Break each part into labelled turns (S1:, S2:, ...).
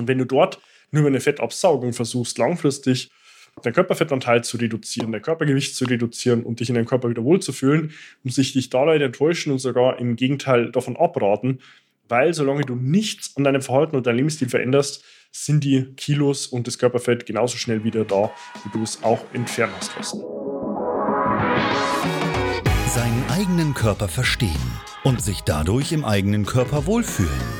S1: Und wenn du dort nur über eine Fettabsaugung versuchst, langfristig dein Körperfettanteil zu reduzieren, dein Körpergewicht zu reduzieren und dich in deinem Körper wieder wohlzufühlen, muss ich dich da leider enttäuschen und sogar im Gegenteil davon abraten, weil solange du nichts an deinem Verhalten und deinem Lebensstil veränderst, sind die Kilos und das Körperfett genauso schnell wieder da, wie du es auch entfernen hast lassen.
S2: Seinen eigenen Körper verstehen und sich dadurch im eigenen Körper wohlfühlen.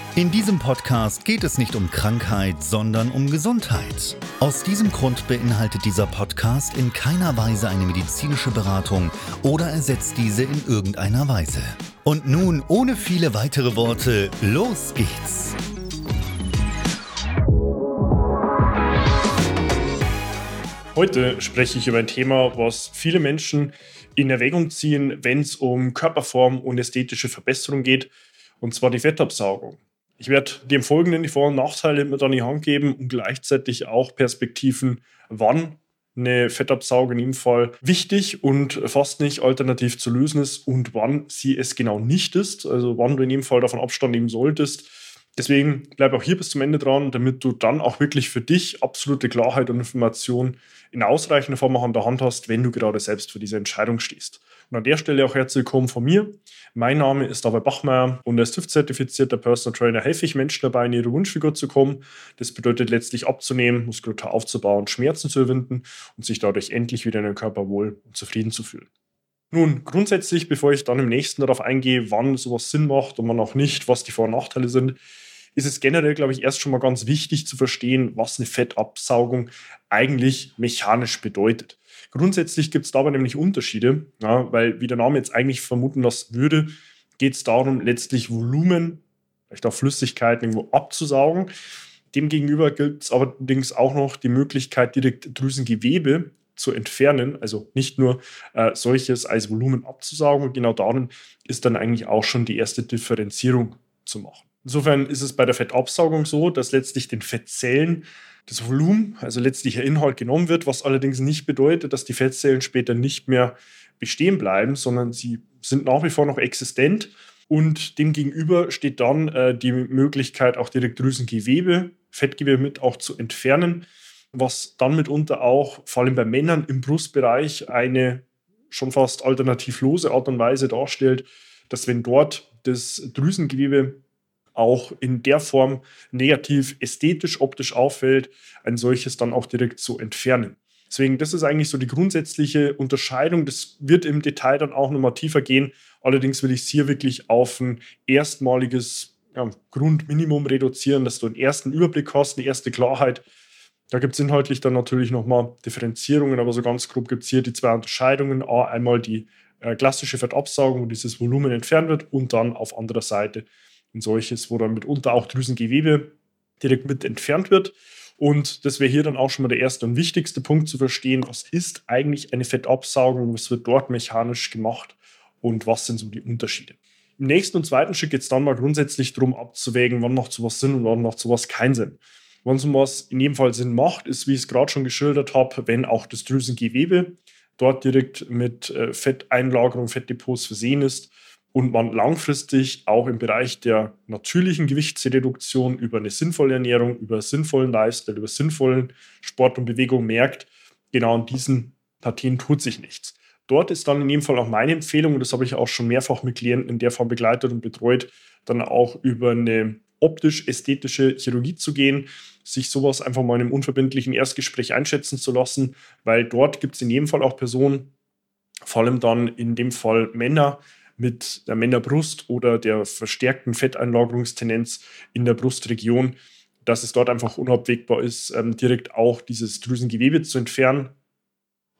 S2: In diesem Podcast geht es nicht um Krankheit, sondern um Gesundheit. Aus diesem Grund beinhaltet dieser Podcast in keiner Weise eine medizinische Beratung oder ersetzt diese in irgendeiner Weise. Und nun, ohne viele weitere Worte, los geht's!
S1: Heute spreche ich über ein Thema, was viele Menschen in Erwägung ziehen, wenn es um Körperform und ästhetische Verbesserung geht, und zwar die Fettabsaugung. Ich werde im Folgenden die Vor- und Nachteile mit an die Hand geben und gleichzeitig auch Perspektiven, wann eine Fettabsaugung in jedem Fall wichtig und fast nicht alternativ zu lösen ist und wann sie es genau nicht ist, also wann du in jedem Fall davon Abstand nehmen solltest. Deswegen bleib auch hier bis zum Ende dran, damit du dann auch wirklich für dich absolute Klarheit und Information in ausreichender Form auch an der Hand hast, wenn du gerade selbst für diese Entscheidung stehst. Und an der Stelle auch herzlich willkommen von mir. Mein Name ist David Bachmeier und als TÜV-zertifizierter Personal Trainer helfe ich Menschen dabei, in ihre Wunschfigur zu kommen. Das bedeutet letztlich abzunehmen, Muskulatur aufzubauen, Schmerzen zu überwinden und sich dadurch endlich wieder in den Körper wohl und zufrieden zu fühlen. Nun, grundsätzlich, bevor ich dann im nächsten darauf eingehe, wann sowas Sinn macht und wann auch nicht, was die Vor- und Nachteile sind, ist es generell, glaube ich, erst schon mal ganz wichtig zu verstehen, was eine Fettabsaugung eigentlich mechanisch bedeutet. Grundsätzlich gibt es dabei nämlich Unterschiede, ja, weil wie der Name jetzt eigentlich vermuten lassen würde, geht es darum, letztlich Volumen, vielleicht auch Flüssigkeiten irgendwo abzusaugen. Demgegenüber gibt es allerdings auch noch die Möglichkeit, direkt Drüsengewebe zu entfernen, also nicht nur äh, solches als Volumen abzusaugen. Und genau darin ist dann eigentlich auch schon die erste Differenzierung zu machen. Insofern ist es bei der Fettabsaugung so, dass letztlich den Fettzellen das Volumen, also letztlich der Inhalt genommen wird, was allerdings nicht bedeutet, dass die Fettzellen später nicht mehr bestehen bleiben, sondern sie sind nach wie vor noch existent. Und demgegenüber steht dann äh, die Möglichkeit, auch direkt Drüsengewebe, Fettgewebe mit auch zu entfernen, was dann mitunter auch, vor allem bei Männern im Brustbereich, eine schon fast alternativlose Art und Weise darstellt, dass wenn dort das Drüsengewebe auch in der Form negativ ästhetisch, optisch auffällt, ein solches dann auch direkt zu entfernen. Deswegen, das ist eigentlich so die grundsätzliche Unterscheidung. Das wird im Detail dann auch nochmal tiefer gehen. Allerdings will ich es hier wirklich auf ein erstmaliges ja, Grundminimum reduzieren, dass du einen ersten Überblick hast, eine erste Klarheit. Da gibt es inhaltlich dann natürlich nochmal Differenzierungen, aber so ganz grob gibt es hier die zwei Unterscheidungen. A, einmal die äh, klassische Fettabsaugung, wo dieses Volumen entfernt wird und dann auf anderer Seite ein solches, wo dann mitunter auch Drüsengewebe direkt mit entfernt wird. Und das wäre hier dann auch schon mal der erste und wichtigste Punkt zu verstehen, was ist eigentlich eine Fettabsaugung, was wird dort mechanisch gemacht und was sind so die Unterschiede. Im nächsten und zweiten Schritt geht es dann mal grundsätzlich darum abzuwägen, wann macht sowas Sinn und wann macht sowas keinen Sinn. Wann sowas in jedem Fall Sinn macht, ist, wie ich es gerade schon geschildert habe, wenn auch das Drüsengewebe dort direkt mit äh, Fetteinlagerung, Fettdepots versehen ist und man langfristig auch im Bereich der natürlichen Gewichtsreduktion über eine sinnvolle Ernährung, über sinnvollen Lifestyle, über sinnvollen Sport und Bewegung merkt, genau an diesen Partien tut sich nichts. Dort ist dann in jedem Fall auch meine Empfehlung, und das habe ich auch schon mehrfach mit Klienten in der Form begleitet und betreut, dann auch über eine optisch-ästhetische Chirurgie zu gehen, sich sowas einfach mal in einem unverbindlichen Erstgespräch einschätzen zu lassen, weil dort gibt es in jedem Fall auch Personen, vor allem dann in dem Fall Männer mit der Männerbrust oder der verstärkten Fetteinlagerungstendenz in der Brustregion, dass es dort einfach unabwegbar ist, ähm, direkt auch dieses Drüsengewebe zu entfernen,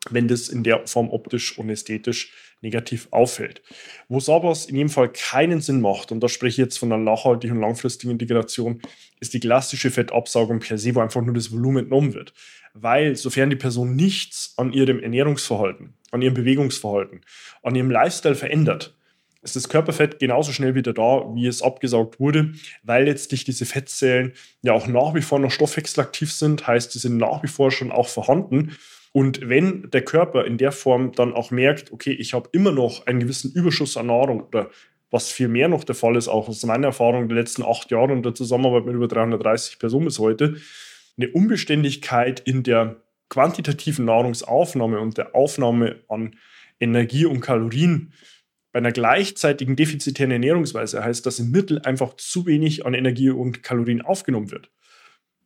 S1: wenn das in der Form optisch und ästhetisch negativ auffällt. Wo es aber in jedem Fall keinen Sinn macht, und da spreche ich jetzt von einer nachhaltigen und langfristigen Integration, ist die klassische Fettabsaugung per se, wo einfach nur das Volumen entnommen wird. Weil sofern die Person nichts an ihrem Ernährungsverhalten, an ihrem Bewegungsverhalten, an ihrem Lifestyle verändert, ist das Körperfett genauso schnell wieder da, wie es abgesaugt wurde, weil letztlich diese Fettzellen ja auch nach wie vor noch stoffwechselaktiv sind, heißt, sie sind nach wie vor schon auch vorhanden. Und wenn der Körper in der Form dann auch merkt, okay, ich habe immer noch einen gewissen Überschuss an Nahrung oder was viel mehr noch der Fall ist, auch aus meiner Erfahrung der letzten acht Jahre und der Zusammenarbeit mit über 330 Personen bis heute, eine Unbeständigkeit in der quantitativen Nahrungsaufnahme und der Aufnahme an Energie und Kalorien bei einer gleichzeitigen defizitären Ernährungsweise heißt, dass im Mittel einfach zu wenig an Energie und Kalorien aufgenommen wird.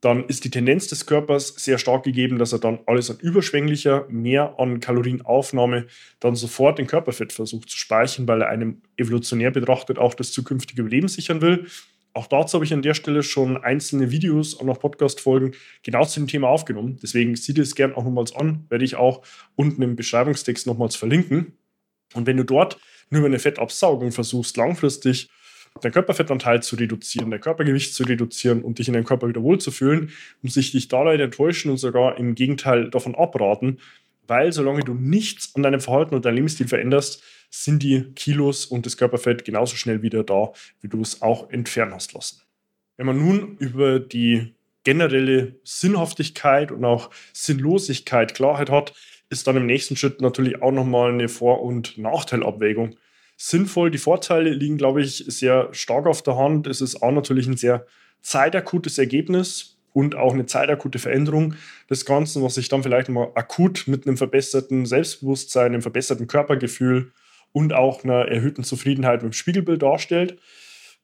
S1: Dann ist die Tendenz des Körpers sehr stark gegeben, dass er dann alles an überschwänglicher, mehr an Kalorienaufnahme dann sofort in Körperfett versucht zu speichern, weil er einem evolutionär betrachtet auch das zukünftige Überleben sichern will. Auch dazu habe ich an der Stelle schon einzelne Videos und auch Podcast-Folgen genau zu dem Thema aufgenommen. Deswegen sieht es gerne auch nochmals an, werde ich auch unten im Beschreibungstext nochmals verlinken. Und wenn du dort nur über eine Fettabsaugung versuchst, langfristig dein Körperfettanteil zu reduzieren, dein Körpergewicht zu reduzieren und dich in deinem Körper wieder wohlzufühlen, muss ich dich da leider enttäuschen und sogar im Gegenteil davon abraten, weil solange du nichts an deinem Verhalten und deinem Lebensstil veränderst, sind die Kilos und das Körperfett genauso schnell wieder da, wie du es auch entfernen hast lassen. Wenn man nun über die generelle Sinnhaftigkeit und auch Sinnlosigkeit Klarheit hat, ist dann im nächsten Schritt natürlich auch nochmal eine Vor- und Nachteilabwägung sinnvoll. Die Vorteile liegen, glaube ich, sehr stark auf der Hand. Es ist auch natürlich ein sehr zeitakutes Ergebnis und auch eine zeitakute Veränderung des Ganzen, was sich dann vielleicht mal akut mit einem verbesserten Selbstbewusstsein, einem verbesserten Körpergefühl und auch einer erhöhten Zufriedenheit mit dem Spiegelbild darstellt.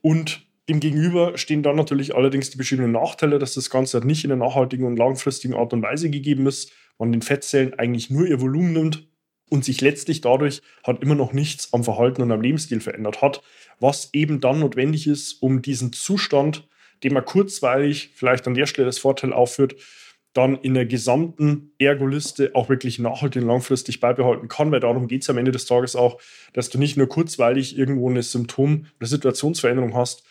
S1: Und Demgegenüber stehen dann natürlich allerdings die beschriebenen Nachteile, dass das Ganze nicht in einer nachhaltigen und langfristigen Art und Weise gegeben ist, man den Fettzellen eigentlich nur ihr Volumen nimmt und sich letztlich dadurch hat immer noch nichts am Verhalten und am Lebensstil verändert hat, was eben dann notwendig ist, um diesen Zustand, den man kurzweilig vielleicht an der Stelle das Vorteil aufführt, dann in der gesamten Ergoliste auch wirklich nachhaltig und langfristig beibehalten kann, weil darum geht es am Ende des Tages auch, dass du nicht nur kurzweilig irgendwo eine Symptom- oder Situationsveränderung hast,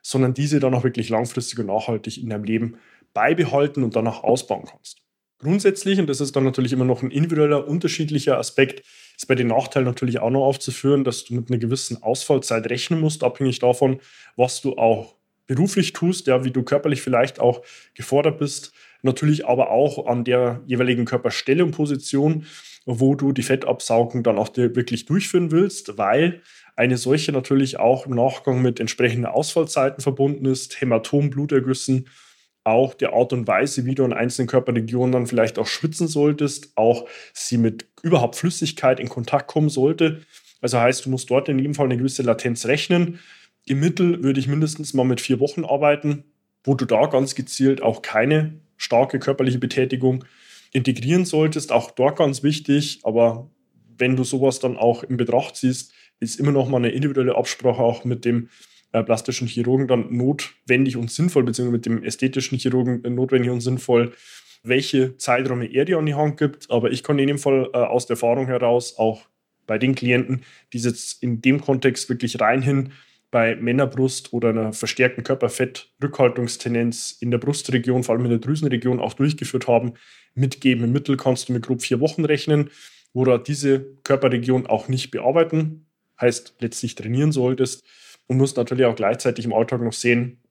S1: sondern diese dann auch wirklich langfristig und nachhaltig in deinem Leben beibehalten und danach ausbauen kannst. Grundsätzlich, und das ist dann natürlich immer noch ein individueller, unterschiedlicher Aspekt, ist bei den Nachteilen natürlich auch noch aufzuführen, dass du mit einer gewissen Ausfallzeit rechnen musst, abhängig davon, was du auch beruflich tust, ja, wie du körperlich vielleicht auch gefordert bist. Natürlich aber auch an der jeweiligen Körperstelle und Position, wo du die Fettabsaugung dann auch wirklich durchführen willst, weil eine solche natürlich auch im Nachgang mit entsprechenden Ausfallzeiten verbunden ist, Hämatom, Blutergüssen, auch der Art und Weise, wie du in einzelnen Körperregionen dann vielleicht auch schwitzen solltest, auch sie mit überhaupt Flüssigkeit in Kontakt kommen sollte. Also heißt, du musst dort in jedem Fall eine gewisse Latenz rechnen. Im Mittel würde ich mindestens mal mit vier Wochen arbeiten, wo du da ganz gezielt auch keine starke körperliche Betätigung integrieren solltest. Auch dort ganz wichtig, aber wenn du sowas dann auch in Betracht ziehst, ist immer noch mal eine individuelle Absprache auch mit dem äh, plastischen Chirurgen dann notwendig und sinnvoll, beziehungsweise mit dem ästhetischen Chirurgen notwendig und sinnvoll, welche Zeiträume er dir an die Hand gibt. Aber ich kann in dem Fall äh, aus der Erfahrung heraus auch bei den Klienten, die jetzt in dem Kontext wirklich reinhin bei Männerbrust oder einer verstärkten Körperfettrückhaltungstendenz in der Brustregion, vor allem in der Drüsenregion, auch durchgeführt haben, mitgeben. Im Mittel kannst du mit grob vier Wochen rechnen, wo du diese Körperregion auch nicht bearbeiten, heißt letztlich trainieren solltest und musst natürlich auch gleichzeitig im Alltag noch sehen,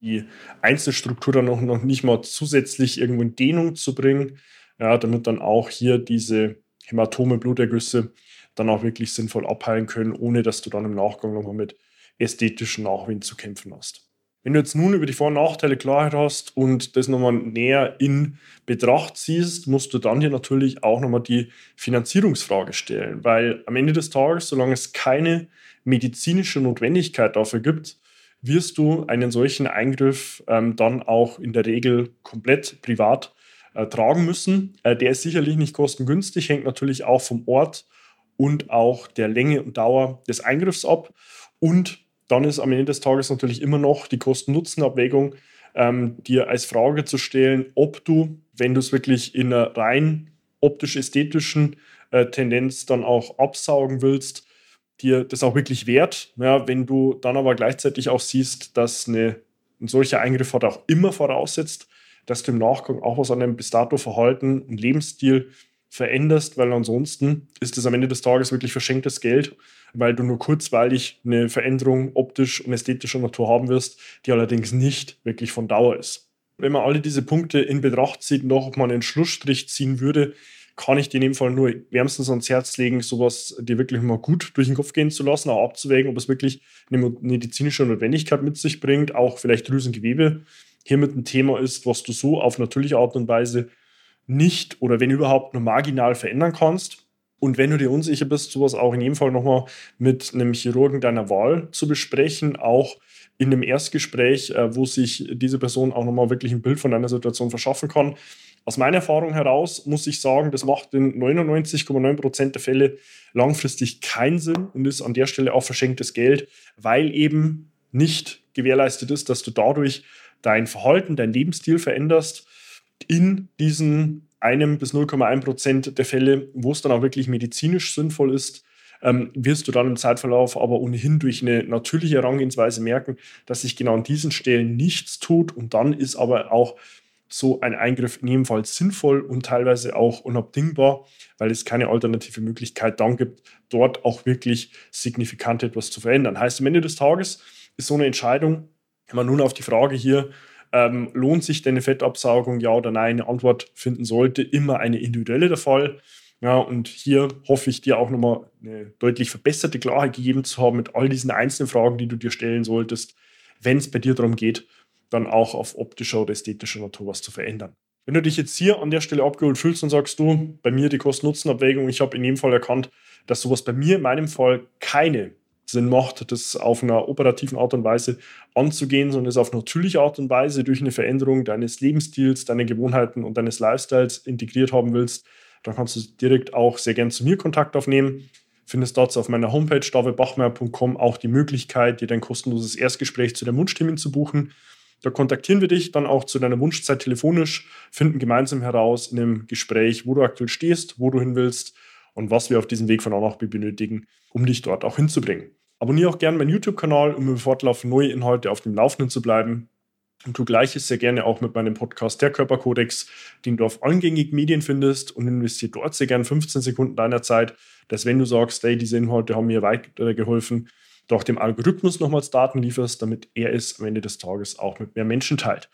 S1: die Einzelstruktur dann noch, noch nicht mal zusätzlich irgendwo in Dehnung zu bringen, ja, damit dann auch hier diese Hämatome, Blutergüsse dann auch wirklich sinnvoll abheilen können, ohne dass du dann im Nachgang nochmal mit ästhetischen Nachwehen zu kämpfen hast. Wenn du jetzt nun über die Vor- und Nachteile Klarheit hast und das nochmal näher in Betracht ziehst, musst du dann hier natürlich auch nochmal die Finanzierungsfrage stellen, weil am Ende des Tages, solange es keine medizinische Notwendigkeit dafür gibt, wirst du einen solchen Eingriff ähm, dann auch in der Regel komplett privat äh, tragen müssen. Äh, der ist sicherlich nicht kostengünstig, hängt natürlich auch vom Ort und auch der Länge und Dauer des Eingriffs ab. Und dann ist am Ende des Tages natürlich immer noch die Kosten-Nutzen-Abwägung, ähm, dir als Frage zu stellen, ob du, wenn du es wirklich in einer rein optisch-ästhetischen äh, Tendenz dann auch absaugen willst, dir das auch wirklich wert. Ja, wenn du dann aber gleichzeitig auch siehst, dass eine, ein solcher Eingriff hat auch immer voraussetzt, dass du im Nachgang auch was an deinem bis dato Verhalten und Lebensstil veränderst, weil ansonsten ist es am Ende des Tages wirklich verschenktes Geld, weil du nur kurzweilig eine Veränderung optisch und ästhetischer Natur haben wirst, die allerdings nicht wirklich von Dauer ist. Wenn man alle diese Punkte in Betracht zieht auch mal einen Schlussstrich ziehen würde, kann ich dir in dem Fall nur wärmstens ans Herz legen, sowas dir wirklich mal gut durch den Kopf gehen zu lassen, auch abzuwägen, ob es wirklich eine medizinische Notwendigkeit mit sich bringt, auch vielleicht Drüsengewebe hiermit ein Thema ist, was du so auf natürliche Art und Weise nicht oder wenn überhaupt nur marginal verändern kannst. Und wenn du dir unsicher bist, sowas auch in jedem Fall nochmal mit einem Chirurgen deiner Wahl zu besprechen, auch in einem Erstgespräch, äh, wo sich diese Person auch nochmal wirklich ein Bild von deiner Situation verschaffen kann. Aus meiner Erfahrung heraus muss ich sagen, das macht in 99,9 Prozent der Fälle langfristig keinen Sinn und ist an der Stelle auch verschenktes Geld, weil eben nicht gewährleistet ist, dass du dadurch dein Verhalten, dein Lebensstil veränderst in diesen einem bis 0,1 Prozent der Fälle, wo es dann auch wirklich medizinisch sinnvoll ist, ähm, wirst du dann im Zeitverlauf aber ohnehin durch eine natürliche Herangehensweise merken, dass sich genau an diesen Stellen nichts tut und dann ist aber auch so ein Eingriff in jedem Fall sinnvoll und teilweise auch unabdingbar, weil es keine alternative Möglichkeit dann gibt, dort auch wirklich signifikant etwas zu verändern. Heißt, am Ende des Tages ist so eine Entscheidung wenn man nun auf die Frage hier, ähm, lohnt sich denn eine Fettabsaugung, ja oder nein, eine Antwort finden sollte, immer eine individuelle der Fall. Ja, und hier hoffe ich dir auch nochmal eine deutlich verbesserte Klarheit gegeben zu haben mit all diesen einzelnen Fragen, die du dir stellen solltest, wenn es bei dir darum geht, dann auch auf optischer oder ästhetischer Natur was zu verändern. Wenn du dich jetzt hier an der Stelle abgeholt fühlst und sagst du, bei mir die Kosten-Nutzen-Abwägung, ich habe in jedem Fall erkannt, dass sowas bei mir in meinem Fall keine Sinn macht, das auf einer operativen Art und Weise anzugehen, sondern es auf natürliche Art und Weise durch eine Veränderung deines Lebensstils, deiner Gewohnheiten und deines Lifestyles integriert haben willst, dann kannst du direkt auch sehr gern zu mir Kontakt aufnehmen. Findest dazu auf meiner Homepage davidbachmeier.com auch die Möglichkeit, dir dein kostenloses Erstgespräch zu deinem Wunschtermin zu buchen. Da kontaktieren wir dich dann auch zu deiner Wunschzeit telefonisch, finden gemeinsam heraus in einem Gespräch, wo du aktuell stehst, wo du hin willst und was wir auf diesem Weg von A nach B benötigen, um dich dort auch hinzubringen. Abonniere auch gerne meinen YouTube-Kanal, um im Fortlauf neue Inhalte auf dem Laufenden zu bleiben. Und tu gleiches sehr gerne auch mit meinem Podcast Der Körperkodex, den du auf allen gängigen Medien findest und investiere dort sehr gerne 15 Sekunden deiner Zeit, dass wenn du sagst, hey, diese Inhalte haben mir weitergeholfen, du auch dem Algorithmus nochmals Daten lieferst, damit er es am Ende des Tages auch mit mehr Menschen teilt.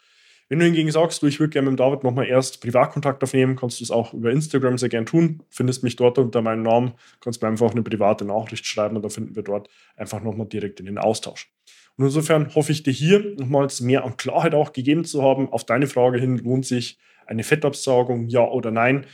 S1: Wenn du hingegen sagst, du, ich würde gerne mit David nochmal erst Privatkontakt aufnehmen, kannst du es auch über Instagram sehr gerne tun. Findest mich dort unter meinem Namen, kannst mir einfach eine private Nachricht schreiben und dann finden wir dort einfach nochmal direkt in den Austausch. Und insofern hoffe ich dir hier nochmals mehr an Klarheit auch gegeben zu haben. Auf deine Frage hin, lohnt sich eine Fettabsaugung, ja oder nein?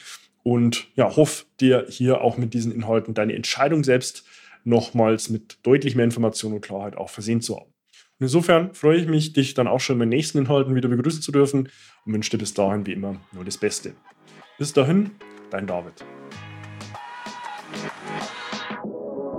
S1: Und ja, hoffe dir hier auch mit diesen Inhalten deine Entscheidung selbst nochmals mit deutlich mehr Information und Klarheit auch versehen zu haben. Und insofern freue ich mich, dich dann auch schon in meinen nächsten Inhalten wieder begrüßen zu dürfen und wünsche dir bis dahin wie immer nur das Beste. Bis dahin, dein David.